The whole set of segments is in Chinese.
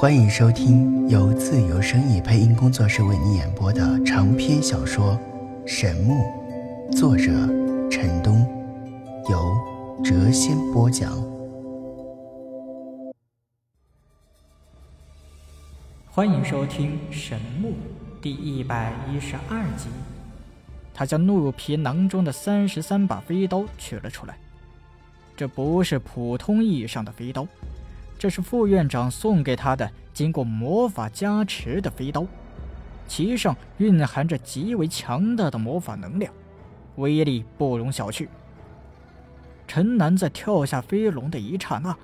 欢迎收听由自由声意配音工作室为你演播的长篇小说《神木》，作者陈东，由谪仙播讲。欢迎收听《神木》第一百一十二集。他将鹿皮囊中的三十三把飞刀取了出来。这不是普通意义上的飞刀，这是副院长送给他的经过魔法加持的飞刀，其上蕴含着极为强大的魔法能量，威力不容小觑。陈南在跳下飞龙的一刹那，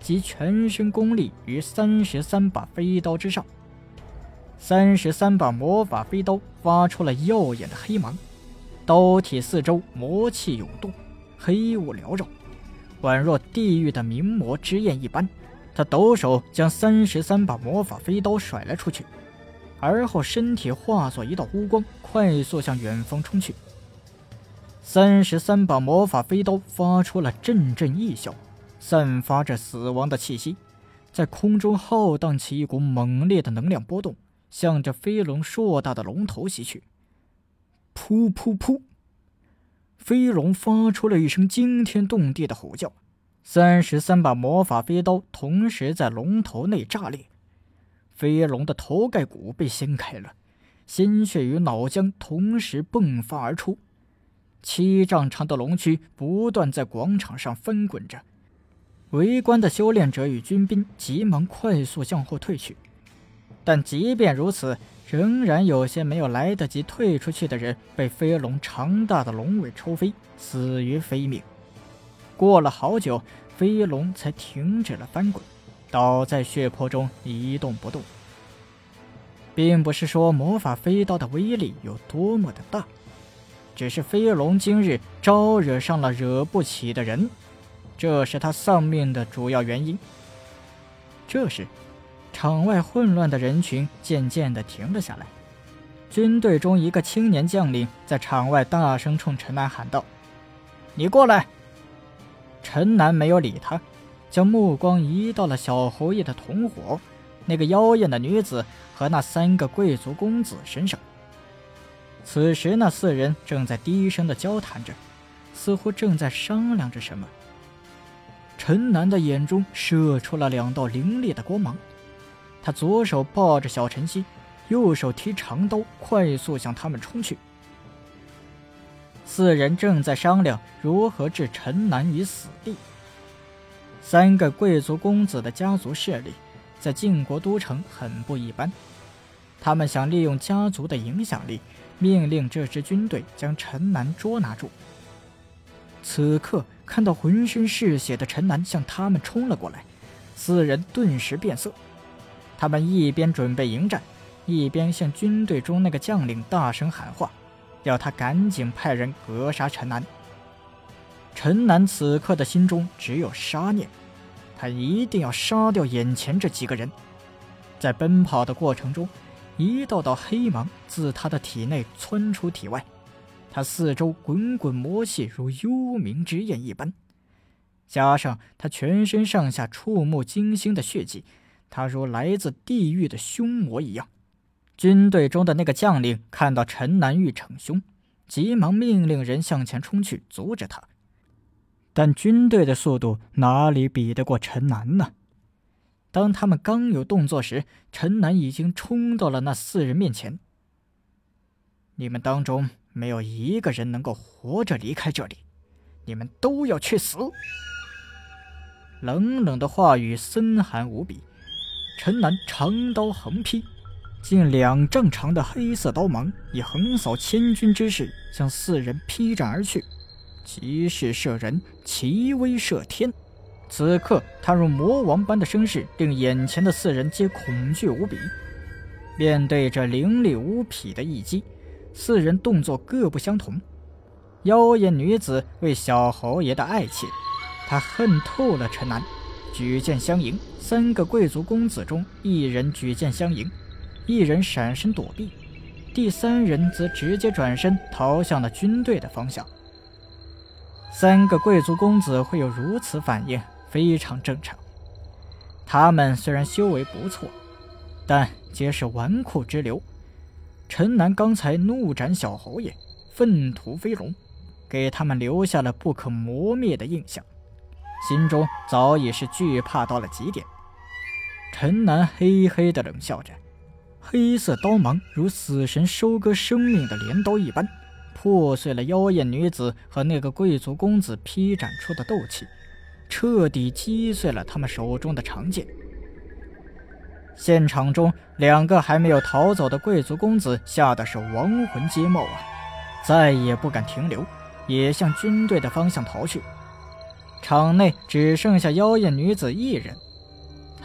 集全身功力于三十三把飞刀之上。三十三把魔法飞刀发出了耀眼的黑芒，刀体四周魔气涌动，黑雾缭绕。宛若地狱的明魔之焰一般，他抖手将三十三把魔法飞刀甩了出去，而后身体化作一道乌光，快速向远方冲去。三十三把魔法飞刀发出了阵阵异响，散发着死亡的气息，在空中浩荡起一股猛烈的能量波动，向着飞龙硕大的龙头袭去。噗噗噗！飞龙发出了一声惊天动地的吼叫，三十三把魔法飞刀同时在龙头内炸裂，飞龙的头盖骨被掀开了，鲜血与脑浆同时迸发而出，七丈长的龙躯不断在广场上翻滚着，围观的修炼者与军兵急忙快速向后退去，但即便如此。仍然有些没有来得及退出去的人被飞龙长大的龙尾抽飞，死于非命。过了好久，飞龙才停止了翻滚，倒在血泊中一动不动。并不是说魔法飞刀的威力有多么的大，只是飞龙今日招惹上了惹不起的人，这是他丧命的主要原因。这时。场外混乱的人群渐渐的停了下来。军队中一个青年将领在场外大声冲陈南喊道：“你过来！”陈南没有理他，将目光移到了小侯爷的同伙那个妖艳的女子和那三个贵族公子身上。此时，那四人正在低声的交谈着，似乎正在商量着什么。陈南的眼中射出了两道凌冽的光芒。他左手抱着小晨曦，右手提长刀，快速向他们冲去。四人正在商量如何置陈南于死地。三个贵族公子的家族势力在晋国都城很不一般，他们想利用家族的影响力，命令这支军队将陈南捉拿住。此刻看到浑身是血的陈南向他们冲了过来，四人顿时变色。他们一边准备迎战，一边向军队中那个将领大声喊话，要他赶紧派人格杀陈南。陈南此刻的心中只有杀念，他一定要杀掉眼前这几个人。在奔跑的过程中，一道道黑芒自他的体内窜出体外，他四周滚滚魔气如幽冥之焰一般，加上他全身上下触目惊心的血迹。他如来自地狱的凶魔一样。军队中的那个将领看到陈南欲逞凶，急忙命令人向前冲去阻止他。但军队的速度哪里比得过陈南呢？当他们刚有动作时，陈南已经冲到了那四人面前。你们当中没有一个人能够活着离开这里，你们都要去死！冷冷的话语森寒无比。陈南长刀横劈，近两丈长的黑色刀芒以横扫千军之势向四人劈斩而去，极势射人，奇威射天。此刻他如魔王般的声势，令眼前的四人皆恐惧无比。面对这凌厉无匹的一击，四人动作各不相同。妖艳女子为小侯爷的爱妾，她恨透了陈南。举剑相迎，三个贵族公子中，一人举剑相迎，一人闪身躲避，第三人则直接转身逃向了军队的方向。三个贵族公子会有如此反应，非常正常。他们虽然修为不错，但皆是纨绔之流。陈南刚才怒斩小侯爷，粪土飞龙，给他们留下了不可磨灭的印象，心中早已是惧怕到了极点。陈南嘿嘿的冷笑着，黑色刀芒如死神收割生命的镰刀一般，破碎了妖艳女子和那个贵族公子劈斩出的斗气，彻底击碎了他们手中的长剑。现场中，两个还没有逃走的贵族公子吓得是亡魂皆冒啊，再也不敢停留，也向军队的方向逃去。场内只剩下妖艳女子一人。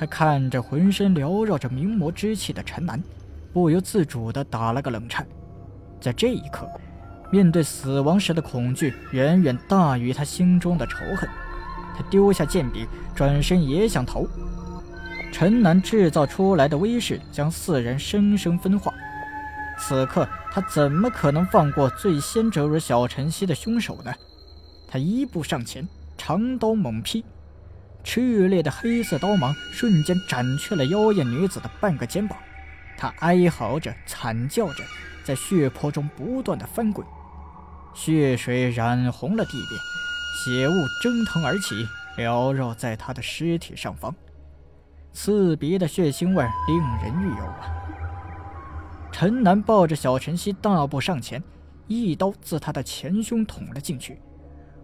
他看着浑身缭绕着名魔之气的陈南，不由自主地打了个冷颤。在这一刻，面对死亡时的恐惧远远大于他心中的仇恨。他丢下剑柄，转身也想逃。陈南制造出来的威势将四人生生分化。此刻，他怎么可能放过最先折辱小晨曦的凶手呢？他一步上前，长刀猛劈。炽烈的黑色刀芒瞬间斩去了妖艳女子的半个肩膀，她哀嚎着、惨叫着，在血泊中不断的翻滚，血水染红了地面，血雾蒸腾而起，缭绕在她的尸体上方，刺鼻的血腥味令人欲呕！陈南抱着小晨曦大步上前，一刀自他的前胸捅了进去。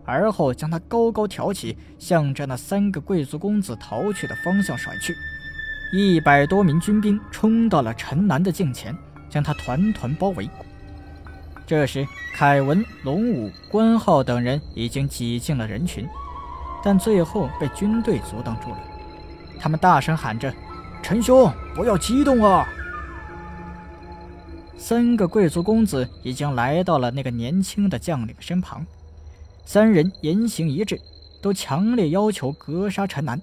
而后将他高高挑起，向着那三个贵族公子逃去的方向甩去。一百多名军兵冲到了陈南的近前，将他团团包围。这时，凯文、龙武、关浩等人已经挤进了人群，但最后被军队阻挡住了。他们大声喊着：“陈兄，不要激动啊！”三个贵族公子已经来到了那个年轻的将领身旁。三人言行一致，都强烈要求格杀陈南。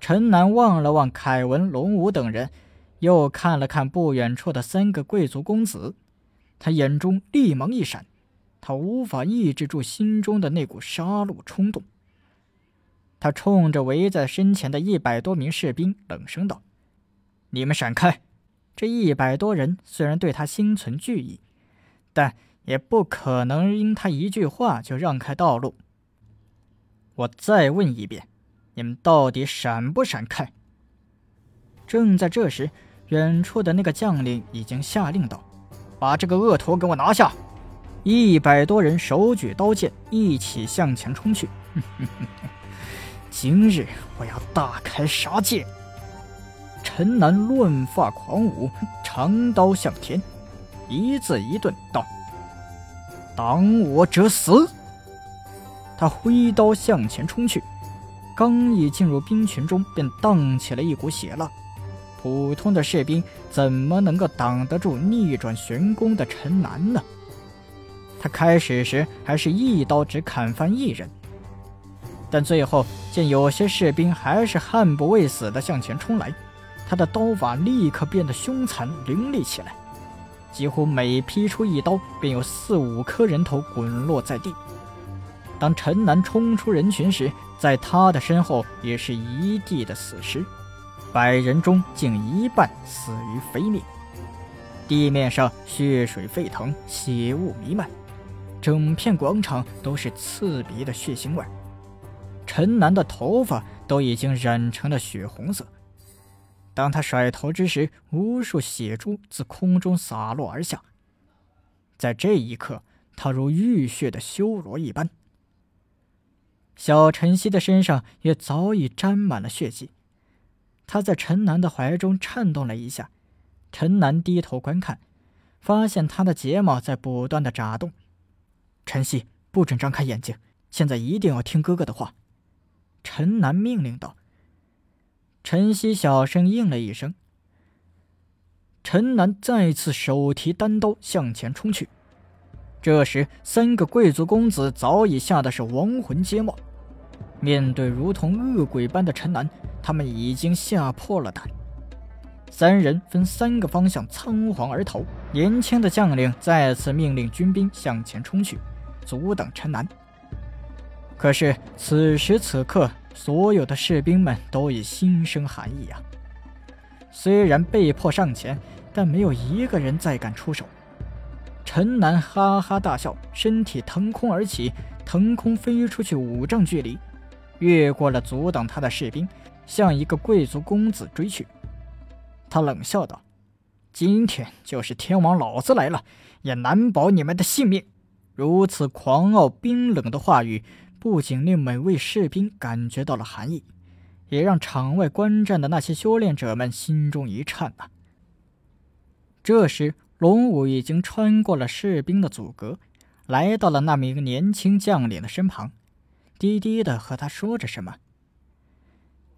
陈南望了望凯文、龙武等人，又看了看不远处的三个贵族公子，他眼中厉芒一闪，他无法抑制住心中的那股杀戮冲动。他冲着围在身前的一百多名士兵冷声道：“你们闪开！”这一百多人虽然对他心存惧意，但……也不可能因他一句话就让开道路。我再问一遍，你们到底闪不闪开？正在这时，远处的那个将领已经下令道：“把这个恶徒给我拿下！”一百多人手举刀剑，一起向前冲去。今日我要大开杀戒！陈南乱发狂舞，长刀向天，一字一顿道。挡我者死！他挥刀向前冲去，刚一进入兵群中，便荡起了一股血浪。普通的士兵怎么能够挡得住逆转玄功的陈南呢？他开始时还是一刀只砍翻一人，但最后见有些士兵还是悍不畏死的向前冲来，他的刀法立刻变得凶残凌厉起来。几乎每劈出一刀，便有四五颗人头滚落在地。当陈南冲出人群时，在他的身后也是一地的死尸，百人中竟一半死于非命。地面上血水沸腾，血雾弥漫，整片广场都是刺鼻的血腥味。陈南的头发都已经染成了血红色。当他甩头之时，无数血珠自空中洒落而下。在这一刻，他如浴血的修罗一般。小晨曦的身上也早已沾满了血迹，他在陈南的怀中颤动了一下。陈南低头观看，发现他的睫毛在不断的眨动。晨曦，不准张开眼睛，现在一定要听哥哥的话。陈南命令道。陈曦小声应了一声。陈南再次手提单刀向前冲去。这时，三个贵族公子早已吓得是亡魂皆冒。面对如同恶鬼般的陈南，他们已经吓破了胆。三人分三个方向仓皇而逃。年轻的将领再次命令军兵向前冲去，阻挡陈南。可是此时此刻。所有的士兵们都已心生寒意啊。虽然被迫上前，但没有一个人再敢出手。陈南哈哈大笑，身体腾空而起，腾空飞出去五丈距离，越过了阻挡他的士兵，向一个贵族公子追去。他冷笑道：“今天就是天王老子来了，也难保你们的性命。”如此狂傲冰冷的话语，不仅令每位士兵感觉到了寒意，也让场外观战的那些修炼者们心中一颤呐。这时。龙武已经穿过了士兵的阻隔，来到了那名年轻将领的身旁，低低的和他说着什么。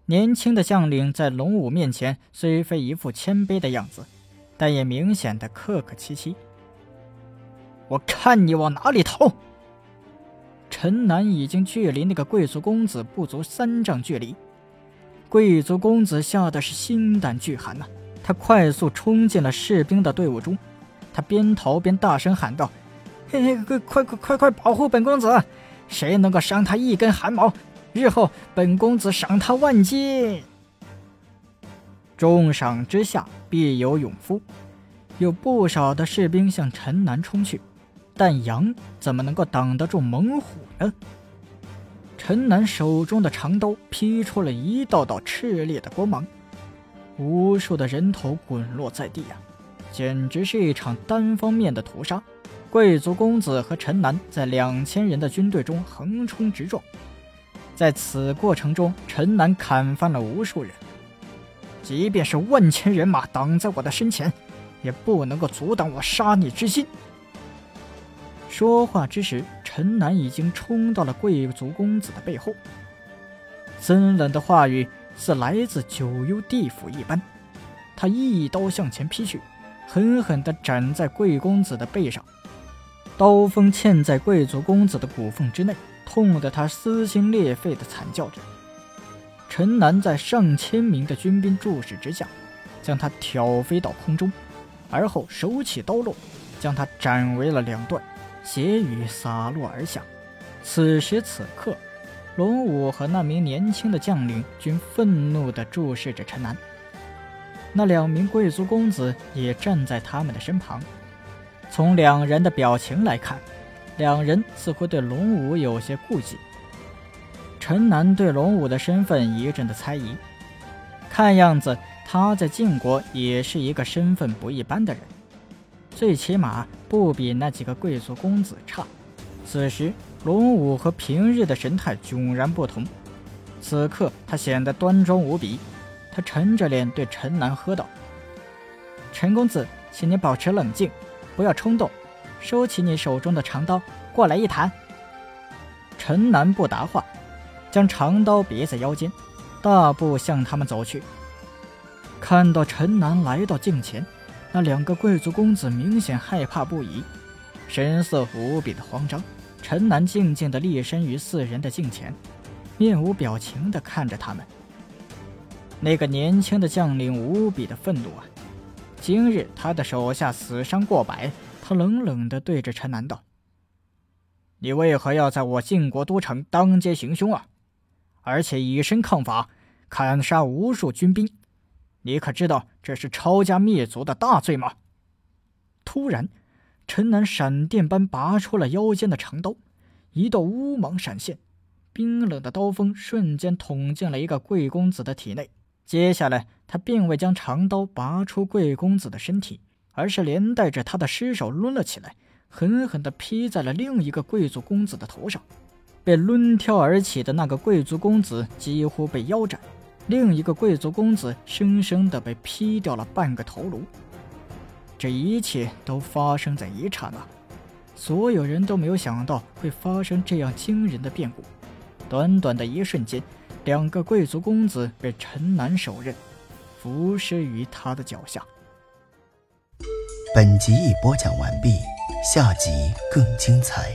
年轻的将领在龙武面前虽非一副谦卑的样子，但也明显的客客气气。我看你往哪里逃！陈南已经距离那个贵族公子不足三丈距离，贵族公子吓得是心胆俱寒呐，他快速冲进了士兵的队伍中。他边逃边大声喊道：“嘿嘿，快快快快保护本公子！谁能够伤他一根汗毛，日后本公子赏他万金。重赏之下必有勇夫。”有不少的士兵向陈南冲去，但羊怎么能够挡得住猛虎呢？陈南手中的长刀劈出了一道道炽烈的光芒，无数的人头滚落在地呀！简直是一场单方面的屠杀，贵族公子和陈南在两千人的军队中横冲直撞，在此过程中，陈南砍翻了无数人。即便是万千人马挡在我的身前，也不能够阻挡我杀你之心。说话之时，陈南已经冲到了贵族公子的背后，森冷的话语似来自九幽地府一般，他一刀向前劈去。狠狠地斩在贵公子的背上，刀锋嵌在贵族公子的骨缝之内，痛得他撕心裂肺地惨叫着。陈南在上千名的军兵注视之下，将他挑飞到空中，而后手起刀落，将他斩为了两段，血雨洒落而下。此时此刻，龙武和那名年轻的将领均愤怒地注视着陈南。那两名贵族公子也站在他们的身旁。从两人的表情来看，两人似乎对龙武有些顾忌。陈南对龙武的身份一阵的猜疑，看样子他在晋国也是一个身份不一般的人，最起码不比那几个贵族公子差。此时，龙武和平日的神态迥然不同，此刻他显得端庄无比。他沉着脸对陈南喝道：“陈公子，请你保持冷静，不要冲动，收起你手中的长刀，过来一谈。”陈南不答话，将长刀别在腰间，大步向他们走去。看到陈南来到近前，那两个贵族公子明显害怕不已，神色无比的慌张。陈南静静地立身于四人的近前，面无表情地看着他们。那个年轻的将领无比的愤怒啊！今日他的手下死伤过百，他冷冷地对着陈南道：“你为何要在我晋国都城当街行凶啊？而且以身抗法，砍杀无数军兵，你可知道这是抄家灭族的大罪吗？”突然，陈南闪电般拔出了腰间的长刀，一道乌芒闪现，冰冷的刀锋瞬间捅进了一个贵公子的体内。接下来，他并未将长刀拔出贵公子的身体，而是连带着他的尸首抡了起来，狠狠地劈在了另一个贵族公子的头上。被抡挑而起的那个贵族公子几乎被腰斩，另一个贵族公子生生地被劈掉了半个头颅。这一切都发生在一刹那，所有人都没有想到会发生这样惊人的变故。短短的一瞬间。两个贵族公子被陈南手刃，伏尸于他的脚下。本集已播讲完毕，下集更精彩。